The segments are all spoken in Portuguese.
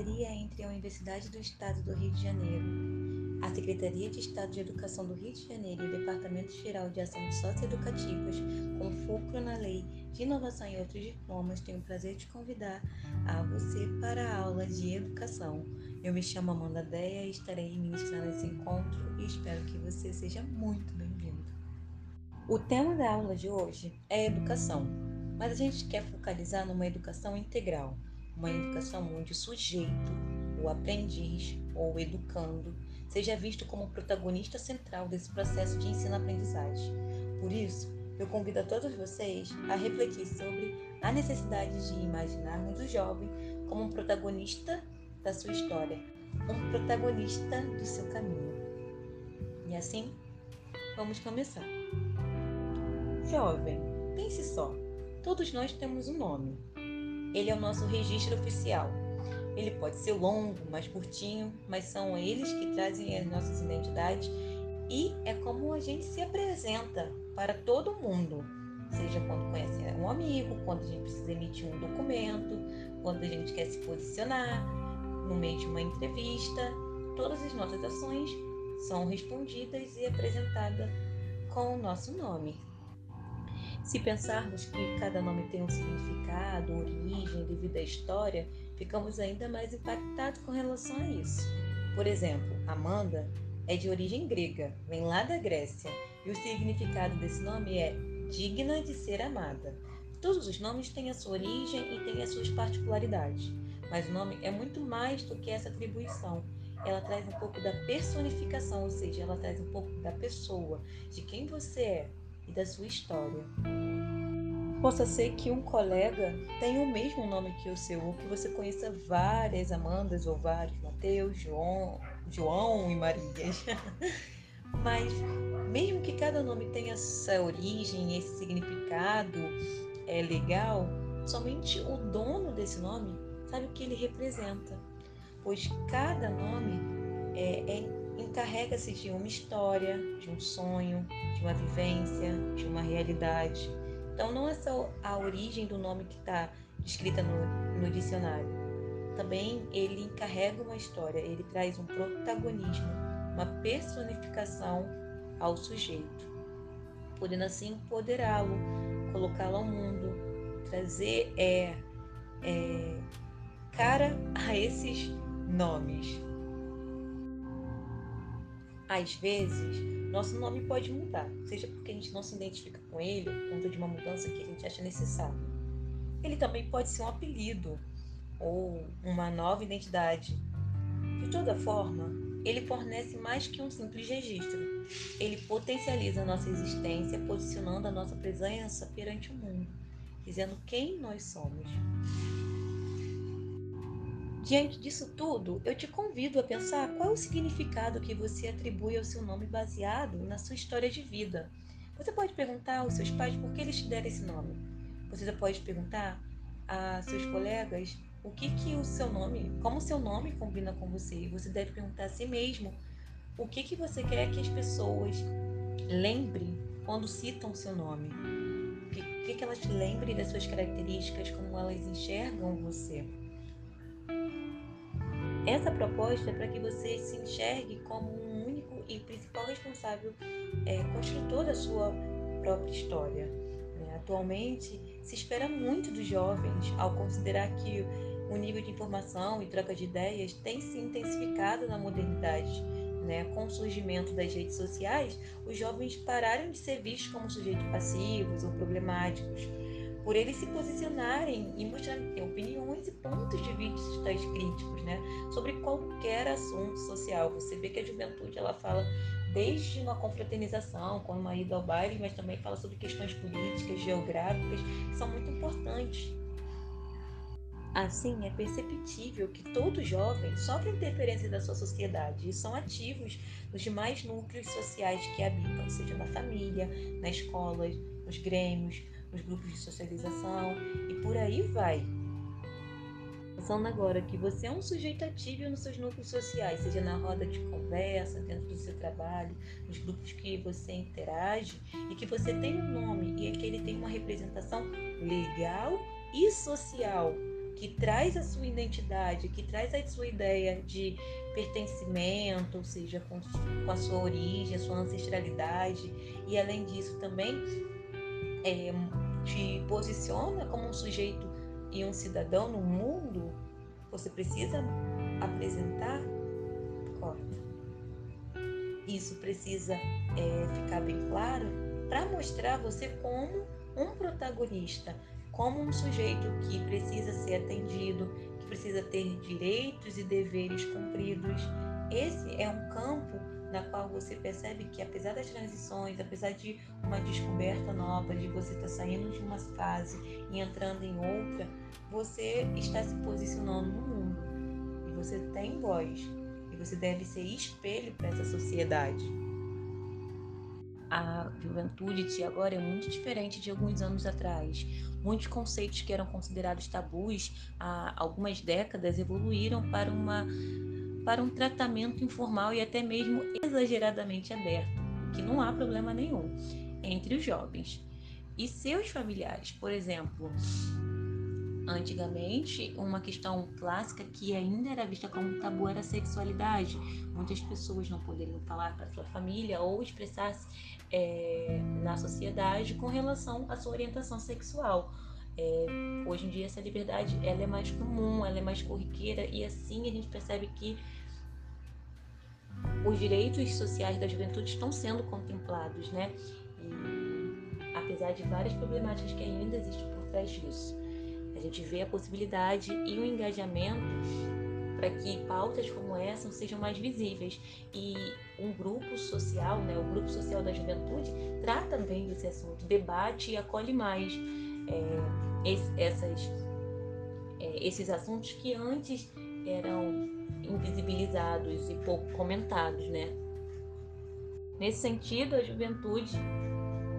parceria entre a Universidade do Estado do Rio de Janeiro, a Secretaria de Estado de Educação do Rio de Janeiro e o Departamento Geral de Ações Socioeducativas, com fulcro na Lei de Inovação e outros diplomas, tenho o prazer de convidar a você para a aula de Educação. Eu me chamo Amanda Deia e estarei ministrando esse encontro e espero que você seja muito bem-vindo. O tema da aula de hoje é Educação, mas a gente quer focalizar numa educação integral uma educação onde o sujeito, o aprendiz ou o educando seja visto como protagonista central desse processo de ensino-aprendizagem. Por isso, eu convido a todos vocês a refletir sobre a necessidade de imaginarmos o jovem como um protagonista da sua história, um protagonista do seu caminho. E assim, vamos começar. Jovem, pense só, todos nós temos um nome ele é o nosso registro oficial. Ele pode ser longo, mais curtinho, mas são eles que trazem as nossas identidades e é como a gente se apresenta para todo mundo. Seja quando conhece um amigo, quando a gente precisa emitir um documento, quando a gente quer se posicionar, no meio de uma entrevista, todas as nossas ações são respondidas e apresentadas com o nosso nome. Se pensarmos que cada nome tem um significado, origem, devido à história, ficamos ainda mais impactados com relação a isso. Por exemplo, Amanda é de origem grega, vem lá da Grécia, e o significado desse nome é digna de ser amada. Todos os nomes têm a sua origem e têm as suas particularidades, mas o nome é muito mais do que essa atribuição. Ela traz um pouco da personificação, ou seja, ela traz um pouco da pessoa, de quem você é, e da sua história. Possa ser que um colega tenha o mesmo nome que o seu, ou que você conheça várias Amandas ou vários Mateus, João, João e Marias. Mas mesmo que cada nome tenha essa origem, esse significado é legal, somente o dono desse nome sabe o que ele representa, pois cada nome é, é encarrega-se de uma história, de um sonho, de uma vivência, de uma realidade. Então, não é só a origem do nome que está escrita no, no dicionário. Também ele encarrega uma história, ele traz um protagonismo, uma personificação ao sujeito, podendo assim empoderá-lo, colocá-lo ao mundo, trazer é, é, cara a esses nomes. Às vezes, nosso nome pode mudar, seja porque a gente não se identifica com ele, por conta de uma mudança que a gente acha necessária. Ele também pode ser um apelido ou uma nova identidade. De toda forma, ele fornece mais que um simples registro. Ele potencializa a nossa existência, posicionando a nossa presença perante o mundo, dizendo quem nós somos. Diante disso tudo, eu te convido a pensar qual é o significado que você atribui ao seu nome baseado na sua história de vida. Você pode perguntar aos seus pais por que eles te deram esse nome. Você pode perguntar a seus colegas o que que o seu nome, como o seu nome combina com você. E você deve perguntar a si mesmo o que que você quer que as pessoas lembrem quando citam o seu nome. O que, que, elas lembrem das suas características, como elas enxergam você. Essa proposta é para que você se enxergue como um único e principal responsável é, construtor da sua própria história. Né? Atualmente, se espera muito dos jovens ao considerar que o nível de informação e troca de ideias tem se intensificado na modernidade. Né? Com o surgimento das redes sociais, os jovens pararam de ser vistos como sujeitos passivos ou problemáticos por eles se posicionarem e mostrarem opiniões e pontos de vista críticos, né, sobre qualquer assunto social. Você vê que a juventude ela fala desde uma confraternização, como uma ida ao baile, mas também fala sobre questões políticas, geográficas, que são muito importantes. Assim, é perceptível que todos jovens sofrem interferência da sua sociedade e são ativos nos demais núcleos sociais que habitam, seja na família, na escola, nos grêmios, nos grupos de socialização e por aí vai. Pensando agora que você é um sujeito ativo nos seus núcleos sociais, seja na roda de conversa, dentro do seu trabalho, nos grupos que você interage e que você tem um nome e que ele tem uma representação legal e social que traz a sua identidade, que traz a sua ideia de pertencimento, ou seja, com, com a sua origem, a sua ancestralidade, e além disso também é, te posiciona como um sujeito e um cidadão no mundo, você precisa apresentar, corta. Isso precisa é, ficar bem claro para mostrar você como um protagonista, como um sujeito que precisa ser atendido, que precisa ter direitos e deveres cumpridos. Esse é um campo na qual você percebe que apesar das transições, apesar de uma descoberta nova, de você estar tá saindo de uma fase e entrando em outra, você está se posicionando no mundo e você tem voz e você deve ser espelho para essa sociedade. A juventude de agora é muito diferente de alguns anos atrás. Muitos conceitos que eram considerados tabus há algumas décadas evoluíram para uma para um tratamento informal e até mesmo exageradamente aberto, que não há problema nenhum entre os jovens e seus familiares. Por exemplo, antigamente, uma questão clássica que ainda era vista como tabu era a sexualidade. Muitas pessoas não poderiam falar para sua família ou expressar-se é, na sociedade com relação à sua orientação sexual. É, hoje em dia essa liberdade ela é mais comum, ela é mais corriqueira e assim a gente percebe que os direitos sociais da juventude estão sendo contemplados, né? E, apesar de várias problemáticas que ainda existem por trás disso, a gente vê a possibilidade e o engajamento para que pautas como essa sejam mais visíveis. E um grupo social, né, o grupo social da juventude, trata bem desse assunto, debate e acolhe mais é, essas, é, esses assuntos que antes eram invisibilizados e pouco comentados, né? Nesse sentido, a juventude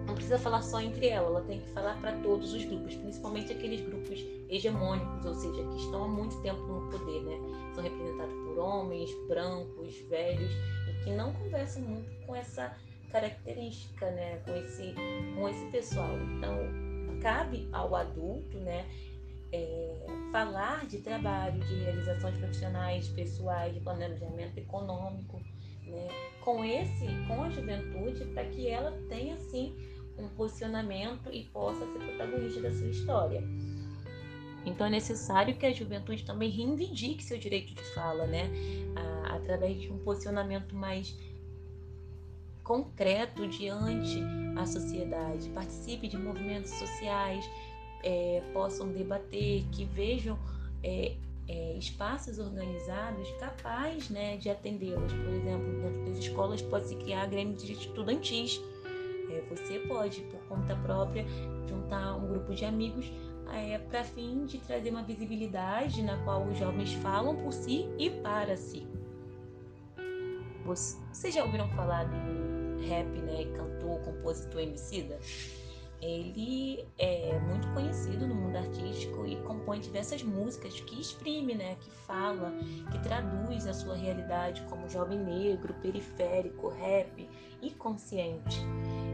não precisa falar só entre ela, ela tem que falar para todos os grupos, principalmente aqueles grupos hegemônicos, ou seja, que estão há muito tempo no poder, né? São representados por homens brancos, velhos e que não conversam muito com essa característica, né? Com esse, com esse pessoal. Então, cabe ao adulto, né? É, falar de trabalho, de realizações profissionais, pessoais, de planejamento econômico, né? com esse, com a juventude, para que ela tenha sim um posicionamento e possa ser protagonista da sua história. Então é necessário que a juventude também reivindique seu direito de fala, né? Ah, através de um posicionamento mais concreto diante a sociedade, participe de movimentos sociais, é, possam debater, que vejam é, é, espaços organizados capazes né, de atendê-las. Por exemplo, dentro das escolas pode-se criar grêmios estudantis. É, você pode, por conta própria, juntar um grupo de amigos é, para fim de trazer uma visibilidade na qual os jovens falam por si e para si. Vocês já ouviram falar do rap, né, cantor, compositor Emicida? ele é muito conhecido no mundo artístico e compõe diversas músicas que exprime, né, que fala, que traduz a sua realidade como jovem negro, periférico, rap e consciente.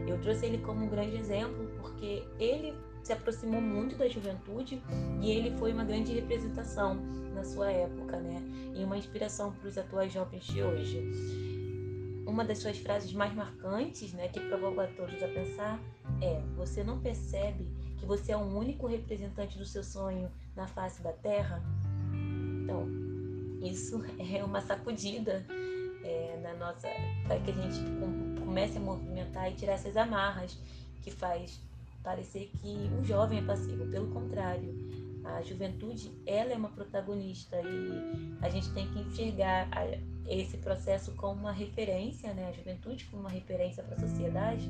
Eu trouxe ele como um grande exemplo porque ele se aproximou muito da juventude e ele foi uma grande representação na sua época, né, e uma inspiração para os atuais jovens de hoje uma das suas frases mais marcantes, né, que provoca todos a pensar, é: Você não percebe que você é o único representante do seu sonho na face da Terra? Então, isso é uma sacudida é, na nossa, para que a gente comece a movimentar e tirar essas amarras que faz parecer que o jovem é passivo. Pelo contrário, a juventude ela é uma protagonista e a gente tem que enxergar a, esse processo como uma referência, né, a juventude como uma referência para a sociedade,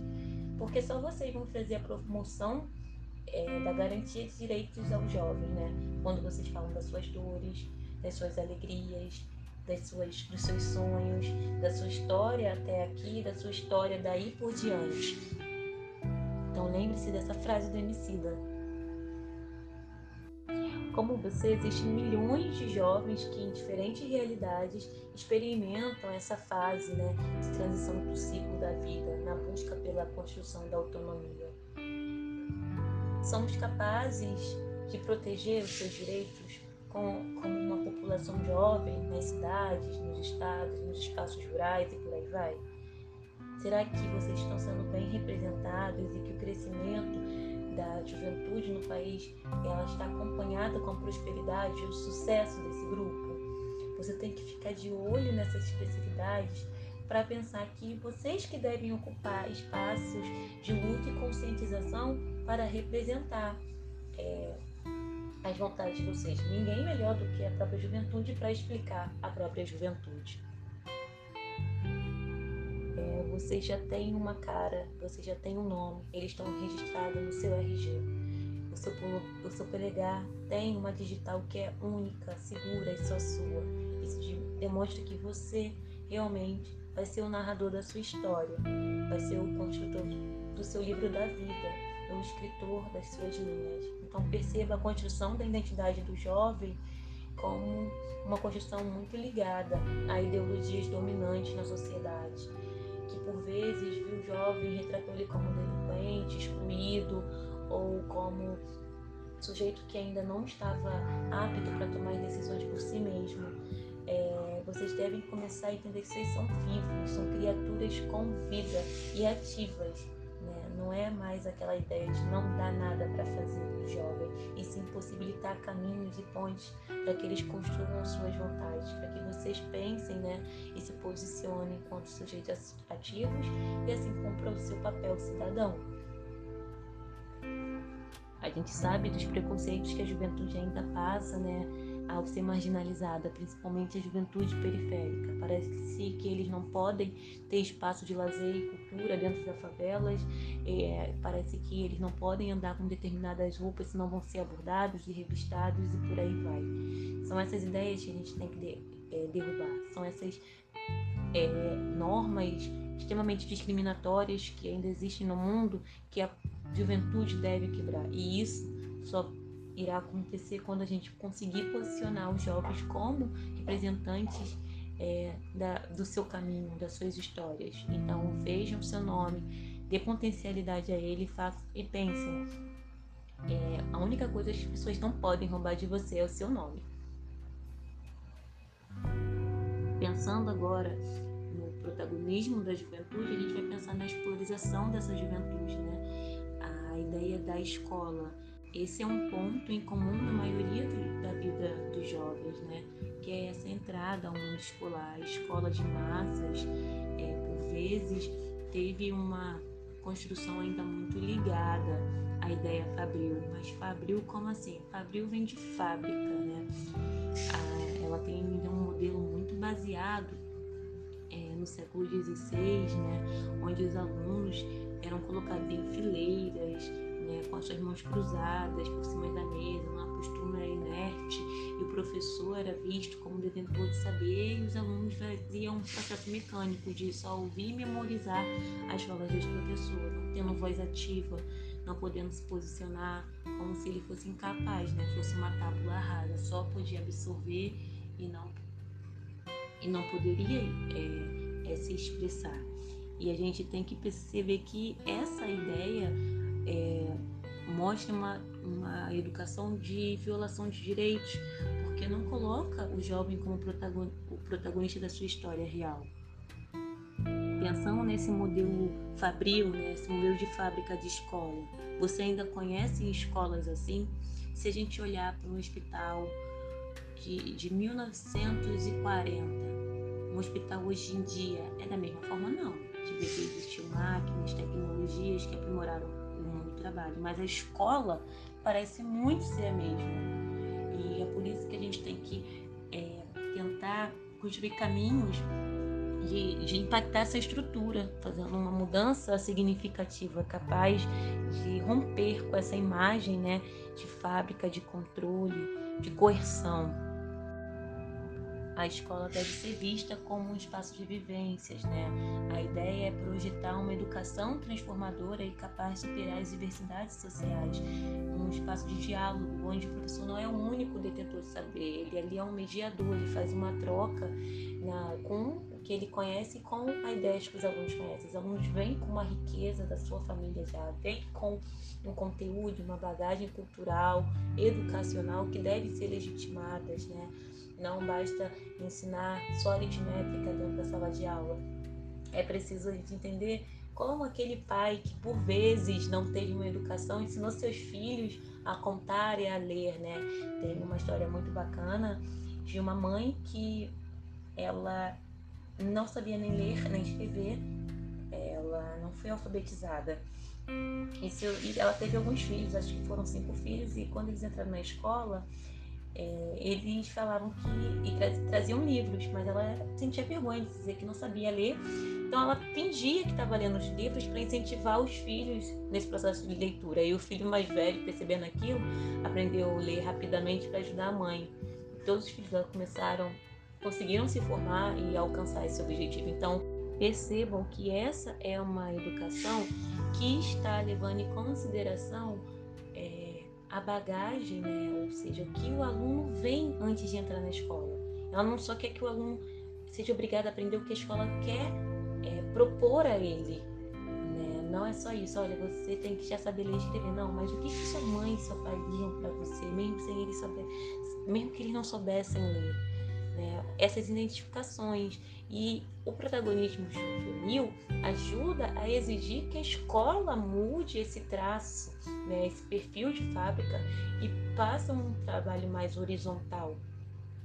porque só vocês vão trazer a promoção é, da garantia de direitos aos jovens, né? Quando vocês falam das suas dores, das suas alegrias, das suas, dos seus sonhos, da sua história até aqui, da sua história daí por diante. Então lembre-se dessa frase do Emicida como você, existem milhões de jovens que, em diferentes realidades, experimentam essa fase né, de transição do ciclo da vida, na busca pela construção da autonomia. Somos capazes de proteger os seus direitos com, como uma população jovem nas cidades, nos estados, nos espaços rurais e por aí vai? Será que vocês estão sendo bem representados e que o crescimento da juventude no país ela está acompanhada com a prosperidade e o sucesso desse grupo? Você tem que ficar de olho nessas especificidades para pensar que vocês que devem ocupar espaços de luta e conscientização para representar é, as vontades de vocês. Ninguém melhor do que a própria juventude para explicar a própria juventude. Vocês já têm uma cara, vocês já têm um nome, eles estão registrados no seu RG. O seu, o seu polegar tem uma digital que é única, segura e só sua. Isso demonstra que você realmente vai ser o narrador da sua história, vai ser o construtor do seu livro da vida, o escritor das suas linhas. Então perceba a construção da identidade do jovem como uma construção muito ligada a ideologias dominantes na sociedade, por vezes viu o jovem retratou ele como delinquente, excluído ou como sujeito que ainda não estava apto para tomar decisões por si mesmo. É, vocês devem começar a entender que vocês são vivos, são criaturas com vida e ativas não é mais aquela ideia de não dar nada para fazer o jovem, e sim possibilitar caminhos e pontes para que eles construam suas vontades, para que vocês pensem né, e se posicionem enquanto sujeitos ativos e assim cumpram o seu papel cidadão. A gente sabe dos preconceitos que a juventude ainda passa, né? Ao ser marginalizada, principalmente a juventude periférica. Parece que eles não podem ter espaço de lazer e cultura dentro das favelas, é, parece que eles não podem andar com determinadas roupas, senão vão ser abordados e revistados e por aí vai. São essas ideias que a gente tem que de, é, derrubar, são essas é, normas extremamente discriminatórias que ainda existem no mundo que a juventude deve quebrar. E isso só irá acontecer quando a gente conseguir posicionar os jovens como representantes é, da, do seu caminho, das suas histórias. Então vejam o seu nome, dê potencialidade a ele façam, e pensem. É, a única coisa que as pessoas não podem roubar de você é o seu nome. Pensando agora no protagonismo da juventude, a gente vai pensar na explorização dessa juventude, né? A ideia da escola, esse é um ponto em comum na maioria do, da vida dos jovens, né? Que é essa entrada ao mundo escolar, a escola de massas, é, por vezes teve uma construção ainda muito ligada à ideia fabril, mas fabril como assim? Fabril vem de fábrica, né? Ah, ela tem um modelo muito baseado é, no século XVI, né? Onde os alunos eram colocados em fileiras né, com as suas mãos cruzadas por cima da mesa, uma postura inerte, e o professor era visto como detentor de saber, e os alunos faziam um processo mecânico de só ouvir e memorizar as falas desse professor, não tendo voz ativa, não podendo se posicionar, como se ele fosse incapaz, né, fosse uma tábula rasa, só podia absorver e não, e não poderia é, é, se expressar. E a gente tem que perceber que essa ideia é, mostra uma, uma educação de violação de direitos, porque não coloca o jovem como protagon, o protagonista da sua história real. Pensando nesse modelo fabril, né, esse modelo de fábrica de escola, você ainda conhece escolas assim? Se a gente olhar para um hospital de, de 1940, um hospital hoje em dia é da mesma forma? Não. De ver que existiam máquinas, tecnologias que aprimoraram trabalho, mas a escola parece muito ser a mesma. E é por isso que a gente tem que é, tentar construir caminhos de, de, impactar essa estrutura, fazendo uma mudança significativa, capaz de romper com essa imagem né, de fábrica, de controle, de coerção a escola deve ser vista como um espaço de vivências, né? A ideia é projetar uma educação transformadora e capaz de superar as diversidades sociais, um espaço de diálogo, onde o professor não é o único detentor de saber, ele ali é um mediador, ele faz uma troca na, com o que ele conhece e com a ideia que os alunos conhecem. Os alunos vêm com uma riqueza da sua família já, vêm com um conteúdo, uma bagagem cultural, educacional que deve ser legitimadas, né? Não basta ensinar só aritmética dentro da sala de aula. É preciso entender como aquele pai que por vezes não teve uma educação ensinou seus filhos a contar e a ler, né? Tem uma história muito bacana de uma mãe que ela não sabia nem ler nem escrever, ela não foi alfabetizada. e ela teve alguns filhos, acho que foram cinco filhos, e quando eles entraram na escola, é, eles falavam que e traziam livros, mas ela sentia vergonha de dizer que não sabia ler. Então ela fingia que estava lendo os livros para incentivar os filhos nesse processo de leitura. E o filho mais velho, percebendo aquilo, aprendeu a ler rapidamente para ajudar a mãe. E todos os filhos dela começaram, conseguiram se formar e alcançar esse objetivo. Então percebam que essa é uma educação que está levando em consideração a bagagem, né? ou seja, o que o aluno vem antes de entrar na escola. Ela não só quer que o aluno seja obrigado a aprender o que a escola quer é, propor a ele. Né? Não é só isso, olha, você tem que já saber ler e escrever. Não, mas o que, que sua mãe e seu pai liam para você, mesmo sem eles saber, mesmo que eles não soubessem ler. Né? Essas identificações e o protagonismo juvenil ajuda a exigir que a escola mude esse traço, né, esse perfil de fábrica e passe um trabalho mais horizontal,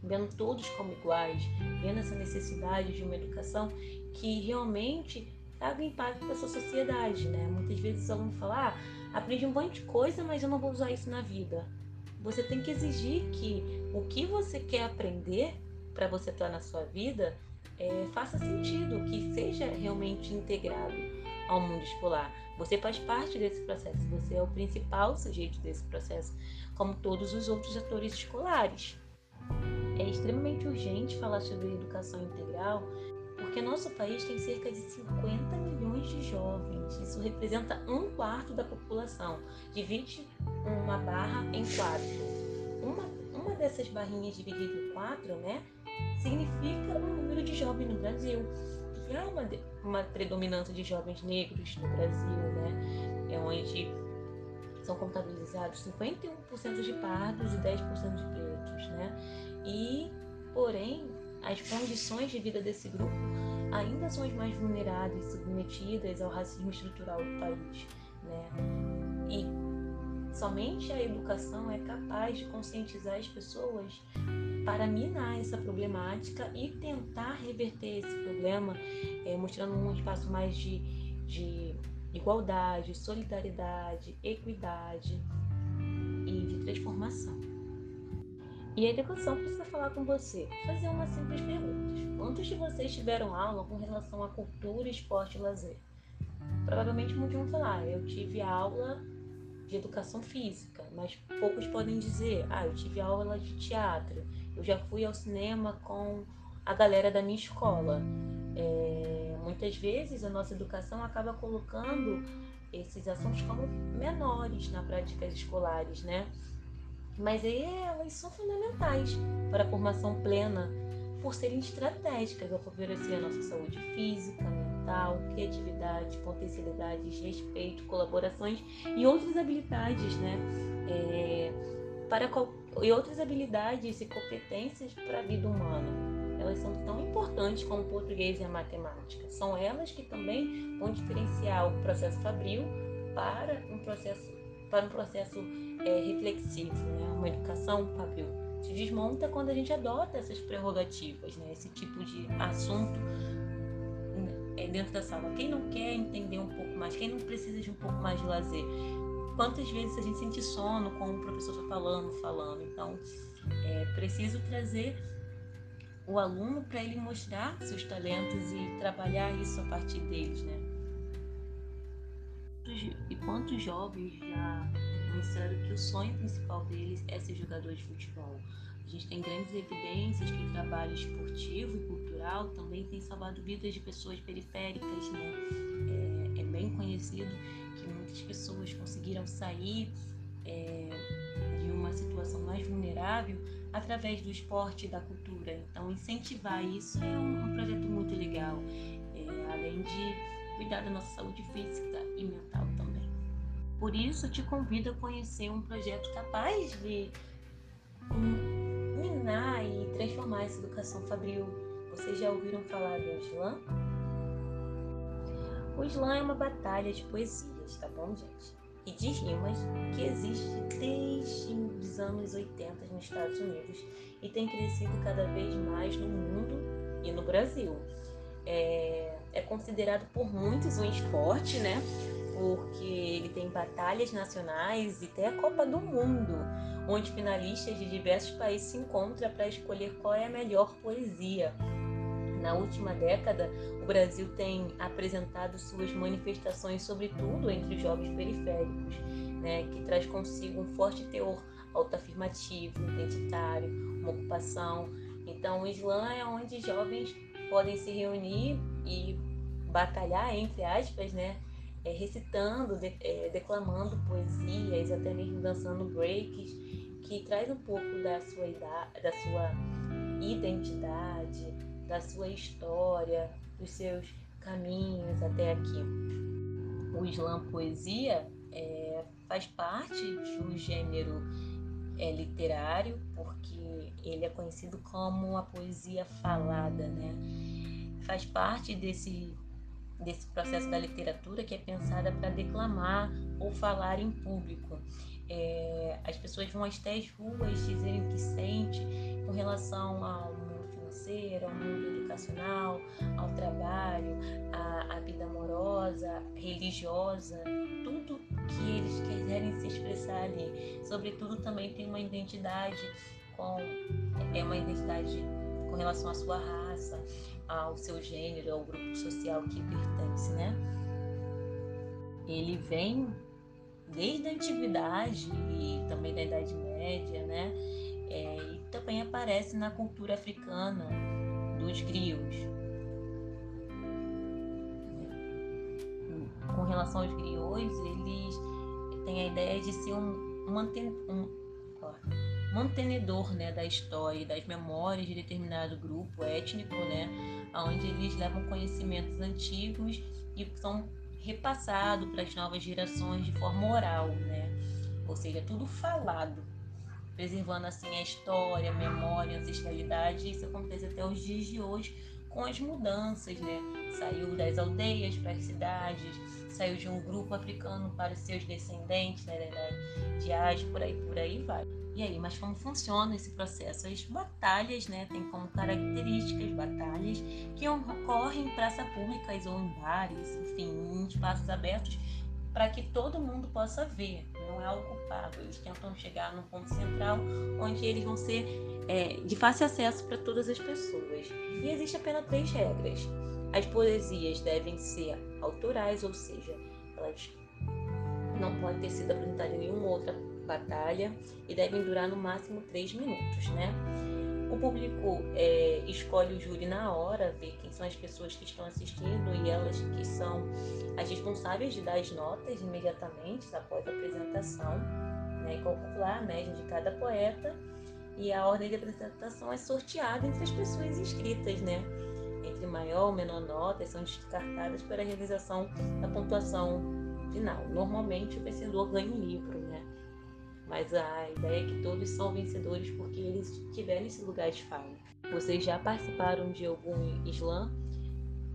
vendo todos como iguais, vendo essa necessidade de uma educação que realmente traga impacto para a sua sociedade. Né? Muitas vezes o aluno fala, ah, aprendi um monte de coisa, mas eu não vou usar isso na vida. Você tem que exigir que o que você quer aprender para você estar na sua vida é, faça sentido, que seja realmente integrado ao mundo escolar. Você faz parte desse processo, você é o principal sujeito desse processo, como todos os outros atores escolares. É extremamente urgente falar sobre educação integral, porque nosso país tem cerca de 50 milhões de jovens. Isso representa um quarto da população. Divide uma barra em quatro. Uma, uma dessas barrinhas dividida em quatro, né? Significa o número de jovens no Brasil. E há uma, uma predominância de jovens negros no Brasil, né? É onde são contabilizados 51% de pardos e 10% de pretos, né? E, porém, as condições de vida desse grupo ainda são as mais vulneráveis, submetidas ao racismo estrutural do país, né? E somente a educação é capaz de conscientizar as pessoas para minar essa problemática e tentar reverter esse problema, é, mostrando um espaço mais de, de igualdade, solidariedade, equidade e de transformação. E a educação precisa falar com você, fazer uma simples pergunta. Quantos de vocês tiveram aula com relação à cultura, esporte e lazer? Provavelmente muitos vão falar, eu tive aula de educação física, mas poucos podem dizer, ah, eu tive aula de teatro, eu já fui ao cinema com a galera da minha escola. É, muitas vezes a nossa educação acaba colocando esses assuntos como menores na práticas escolares, né? Mas aí elas são fundamentais para a formação plena por serem estratégicas ao favorecer a nossa saúde física, mental, criatividade, potencialidades, respeito, colaborações e outras habilidades, né? É, para e outras habilidades e competências para a vida humana. Elas são tão importantes como o português e a matemática. São elas que também vão diferenciar o processo fabril para um processo para um processo é, reflexivo, né? uma educação fabril. Se desmonta quando a gente adota essas prerrogativas, né? esse tipo de assunto é, dentro da sala. Quem não quer entender um pouco mais, quem não precisa de um pouco mais de lazer, quantas vezes a gente sente sono com o professor falando, falando. Então, é preciso trazer o aluno para ele mostrar seus talentos e trabalhar isso a partir deles, né? E quantos jovens já disseram que o sonho principal deles é ser jogador de futebol? A gente tem grandes evidências que o trabalho esportivo e cultural também tem salvado vidas de pessoas periféricas, né? É, é bem conhecido muitas pessoas conseguiram sair é, de uma situação mais vulnerável através do esporte e da cultura. Então, incentivar isso é um, um projeto muito legal, é, além de cuidar da nossa saúde física e mental também. Por isso, te convido a conhecer um projeto capaz de minar e transformar essa educação fabril. Vocês já ouviram falar do slam? O slam é uma batalha de poesias, tá bom, gente? E de rimas que existe desde os anos 80 nos Estados Unidos e tem crescido cada vez mais no mundo e no Brasil. É, é considerado por muitos um esporte, né? Porque ele tem batalhas nacionais e até a Copa do Mundo, onde finalistas de diversos países se encontram para escolher qual é a melhor poesia. Na última década, o Brasil tem apresentado suas manifestações, sobretudo entre os jovens periféricos, né, que traz consigo um forte teor autoafirmativo, identitário, uma ocupação. Então, o Islã é onde jovens podem se reunir e batalhar, entre aspas, né, é, recitando, de, é, declamando poesias, até mesmo dançando breaks, que traz um pouco da sua, da sua identidade, da sua história, dos seus caminhos até aqui. O slam poesia é, faz parte do gênero é, literário, porque ele é conhecido como a poesia falada, né? Faz parte desse desse processo da literatura que é pensada para declamar ou falar em público. É, as pessoas vão até as ruas dizerem o que sente com relação ao financeiro, ao mundo educacional, ao trabalho, à, à vida amorosa, religiosa, tudo que eles quiserem se expressar ali. Sobretudo também tem uma identidade com é uma identidade com relação à sua raça, ao seu gênero, ao grupo social que pertence, né? Ele vem desde a antiguidade e também da Idade Média, né? É, também aparece na cultura africana dos griots. Com relação aos griots, eles têm a ideia de ser um, manten, um mantenedor né, da história e das memórias de determinado grupo étnico, né, onde eles levam conhecimentos antigos e são repassados para as novas gerações de forma oral, né? ou seja, tudo falado preservando assim a história, a memória, a ancestralidade. Isso acontece até os dias de hoje com as mudanças, né? Saiu das aldeias para as cidades, saiu de um grupo africano para seus descendentes, né? Da diáspora e por aí vai. E aí, mas como funciona esse processo? As batalhas, né, tem como características batalhas que ocorrem em praças públicas ou em bares, enfim, em espaços abertos para que todo mundo possa ver, não é pago. Eles tentam chegar num ponto central onde eles vão ser é, de fácil acesso para todas as pessoas. E existe apenas três regras. As poesias devem ser autorais, ou seja, elas não podem ter sido apresentadas em nenhuma outra batalha e devem durar no máximo três minutos, né? O público é, escolhe o júri na hora, vê quem são as pessoas que estão assistindo e elas que são as responsáveis de dar as notas imediatamente após a apresentação, né, calcular a média de cada poeta e a ordem de apresentação é sorteada entre as pessoas inscritas, né? Entre maior ou menor nota são descartadas para a realização da pontuação final. Normalmente o vencedor ganha um livro? Mas a ideia é que todos são vencedores porque eles tiveram esse lugar de fala. Vocês já participaram de algum slam?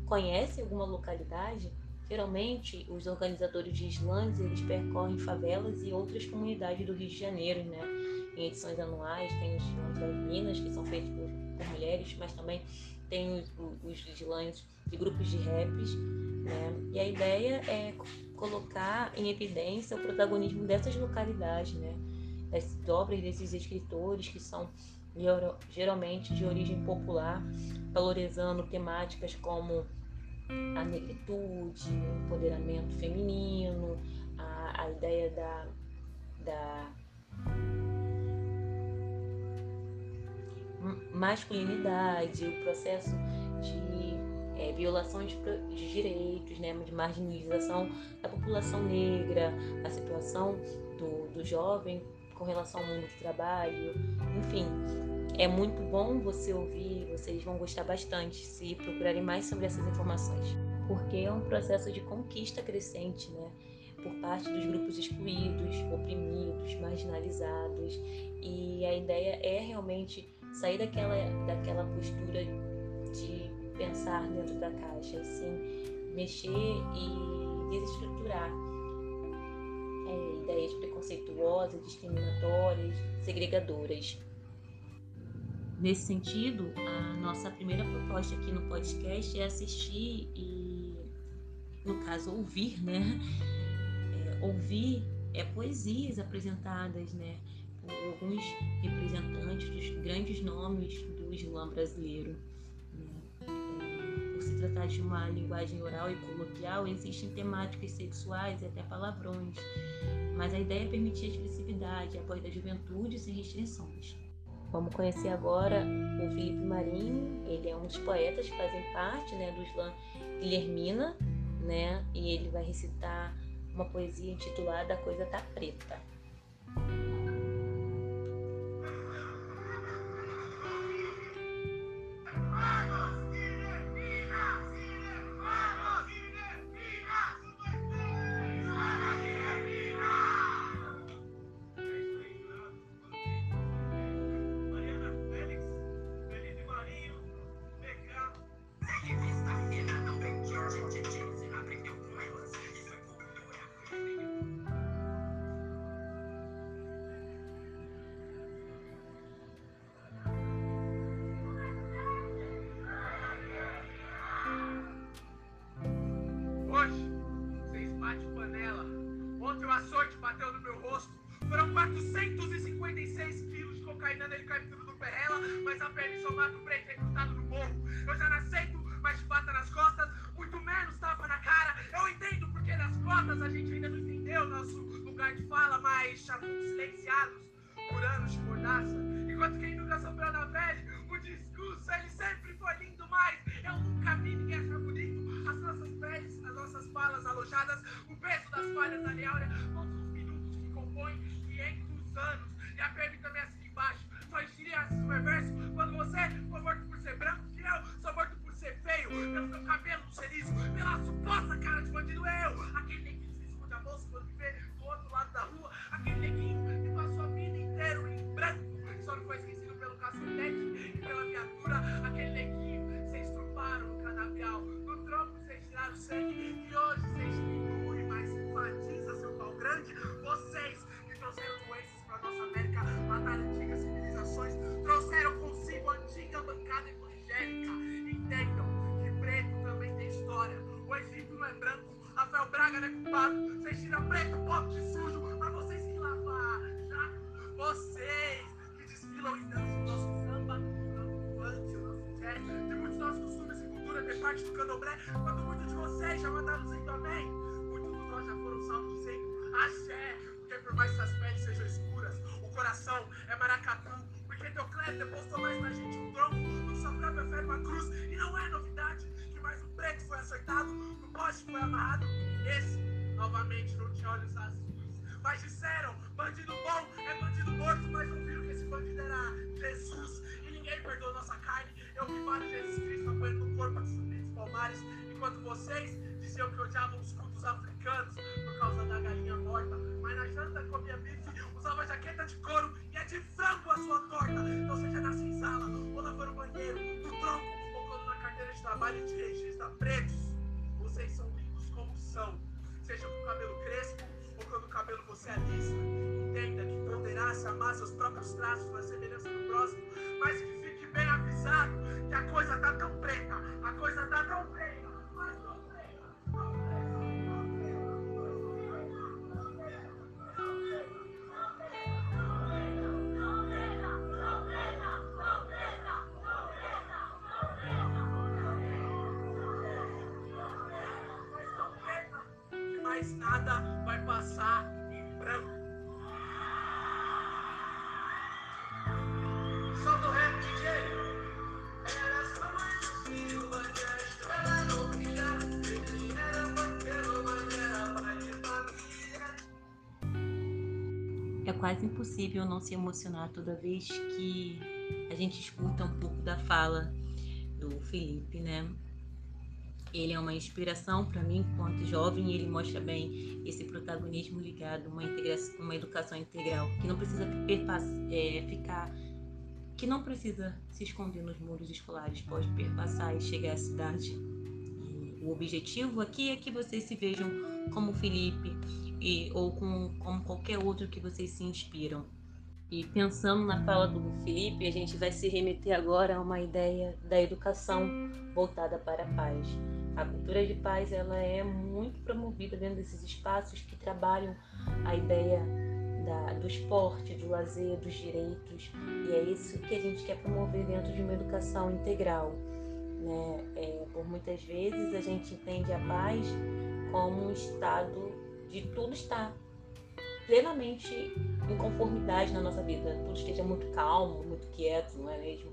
Conhecem alguma localidade? Geralmente, os organizadores de slams eles percorrem favelas e outras comunidades do Rio de Janeiro, né? Em edições anuais tem os slams das Minas, que são feitos por, por mulheres, mas também tem os, os slams de grupos de raps, né? E a ideia é colocar em evidência o protagonismo dessas localidades, né? Das obras desses escritores que são geralmente de origem popular, valorizando temáticas como a negritude, o empoderamento feminino, a, a ideia da, da masculinidade, o processo de é, de, de, direitos, né, de marginalização da população negra, a situação do, do jovem com relação ao mundo do trabalho, enfim. É muito bom você ouvir, vocês vão gostar bastante se procurarem mais sobre essas informações, porque é um processo de conquista crescente, né? por parte dos grupos excluídos, oprimidos, marginalizados. E a ideia é realmente sair daquela, daquela postura de pensar dentro da caixa, assim, mexer e desestruturar é, ideias preconceituosas, discriminatórias, segregadoras. Nesse sentido, a nossa primeira proposta aqui no podcast é assistir e, no caso, ouvir, né? ouvir é, poesias apresentadas né, por alguns representantes dos grandes nomes do Islã brasileiro. Tratar de uma linguagem oral e coloquial, existem temáticas sexuais e até palavrões, mas a ideia é permitir a expressividade, a juventude sem restrições. Vamos conhecer agora o Felipe Marinho, ele é um dos poetas que fazem parte né, do Islã Guilhermina, né, e ele vai recitar uma poesia intitulada A Coisa Tá Preta. Parte já foram salvos dizendo axé, porque por mais que as peles sejam escuras, o coração é maracatu, porque teu clero depositou mais na gente um tronco do que sua própria fé numa cruz. E não é novidade que mais um preto foi açoitado, no poste foi amarrado. Esse, novamente, não tinha olhos azuis. Mas disseram, bandido bom é bandido morto, mas não viram que esse bandido era Jesus. E ninguém perdoou nossa carne. Eu vi vários Jesus Cristo apanhando no corpo palmares, enquanto vocês diziam que odiavam os cultos africanos por causa da galinha morta, mas na janta comia bife, usava jaqueta de couro e é de frango a sua torta. Então seja na senzala, ou lavando no banheiro, no tronco, ou quando na carteira de trabalho de registra pretos, vocês são lindos como são, seja com o cabelo crespo ou quando o cabelo você alisa. Entenda que ponderar-se amar seus próprios traços na semelhança do próximo, mas que fique bem avisado que a coisa tá tão preta, a coisa tá tão preta, É quase impossível não se emocionar toda vez que a gente escuta um pouco da fala do Felipe, né? Ele é uma inspiração para mim enquanto jovem e ele mostra bem esse protagonismo ligado a uma, uma educação integral que não precisa é, ficar que não precisa se esconder nos muros escolares, pode perpassar e chegar à cidade. E o objetivo aqui é que vocês se vejam como Felipe e, ou com, como qualquer outro que vocês se inspiram. E pensando na fala do Felipe, a gente vai se remeter agora a uma ideia da educação voltada para a paz. A cultura de paz ela é muito promovida dentro desses espaços que trabalham a ideia da, do esporte, do lazer, dos direitos. E é isso que a gente quer promover dentro de uma educação integral. Né? É, por muitas vezes a gente entende a paz como um estado de tudo estar plenamente em conformidade na nossa vida, tudo esteja muito calmo, muito quieto, não é mesmo?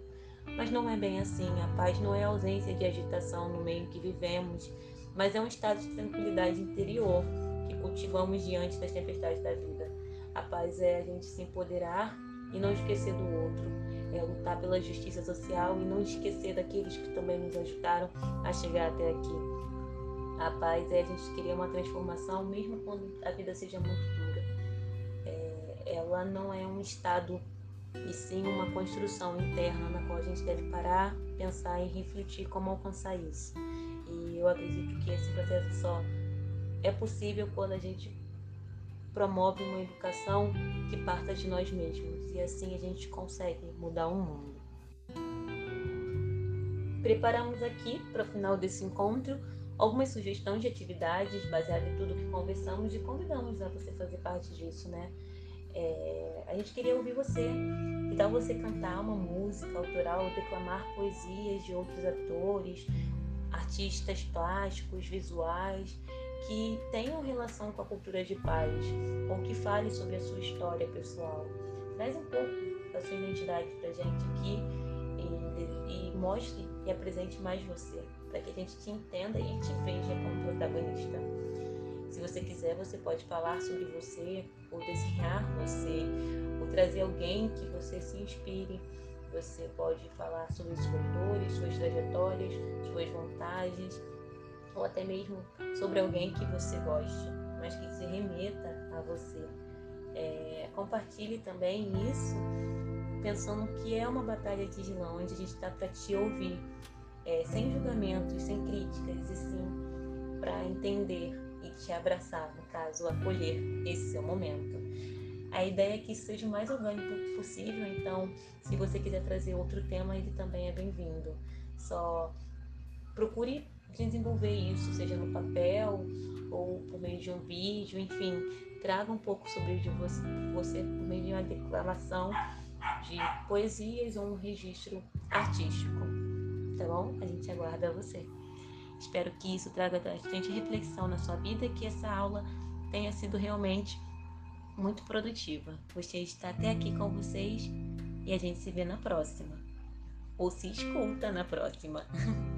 Mas não é bem assim. A paz não é ausência de agitação no meio que vivemos, mas é um estado de tranquilidade interior que cultivamos diante das tempestades da vida. A paz é a gente se empoderar e não esquecer do outro. É lutar pela justiça social e não esquecer daqueles que também nos ajudaram a chegar até aqui. A paz é a gente querer uma transformação mesmo quando a vida seja muito dura. É, ela não é um estado e sim uma construção interna na qual a gente deve parar, pensar e refletir como alcançar isso. E eu acredito que esse processo só é possível quando a gente promove uma educação que parta de nós mesmos e assim a gente consegue mudar o mundo. Preparamos aqui para o final desse encontro algumas sugestões de atividades baseadas em tudo que conversamos e convidamos a você fazer parte disso, né? É, a gente queria ouvir você, tal você cantar uma música autoral, declamar poesias de outros atores, artistas plásticos, visuais, que tenham relação com a cultura de paz ou que fale sobre a sua história pessoal. Traz um pouco da sua identidade pra gente aqui e, e mostre e apresente mais você, para que a gente te entenda e te veja como protagonista. Se você quiser, você pode falar sobre você, ou desenhar você, ou trazer alguém que você se inspire. Você pode falar sobre os autores, suas trajetórias, suas vantagens, ou até mesmo sobre alguém que você goste, mas que se remeta a você. É, compartilhe também isso, pensando que é uma batalha de Gilão, onde a gente está para te ouvir, é, sem julgamentos, sem críticas, e sim para entender e te abraçar, no caso, acolher esse seu momento. A ideia é que isso seja o mais orgânico possível, então, se você quiser trazer outro tema, ele também é bem-vindo. Só procure desenvolver isso, seja no papel ou por meio de um vídeo, enfim, traga um pouco sobre de você, você por meio de uma declamação de poesias ou um registro artístico, tá bom? A gente aguarda você. Espero que isso traga bastante reflexão na sua vida e que essa aula tenha sido realmente muito produtiva. Gostei de estar até aqui com vocês e a gente se vê na próxima. Ou se escuta na próxima.